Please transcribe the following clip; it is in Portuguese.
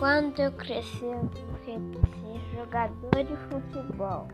Quando eu crescer, eu quero ser jogador de futebol.